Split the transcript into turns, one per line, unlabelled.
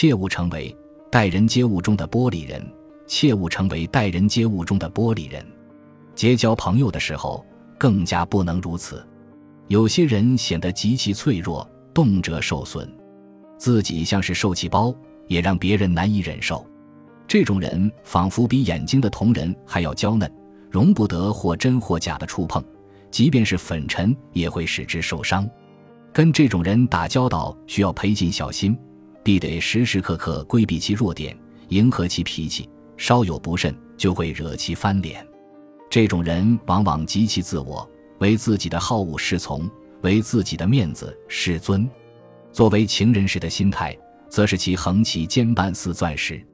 切勿成为待人接物中的玻璃人，切勿成为待人接物中的玻璃人。结交朋友的时候，更加不能如此。有些人显得极其脆弱，动辄受损，自己像是受气包，也让别人难以忍受。这种人仿佛比眼睛的瞳仁还要娇嫩，容不得或真或假的触碰，即便是粉尘也会使之受伤。跟这种人打交道，需要赔尽小心，必得时时刻刻规避其弱点，迎合其脾气，稍有不慎就会惹其翻脸。这种人往往极其自我。为自己的好恶侍从，为自己的面子侍尊。作为情人时的心态，则是其横起肩半似钻石。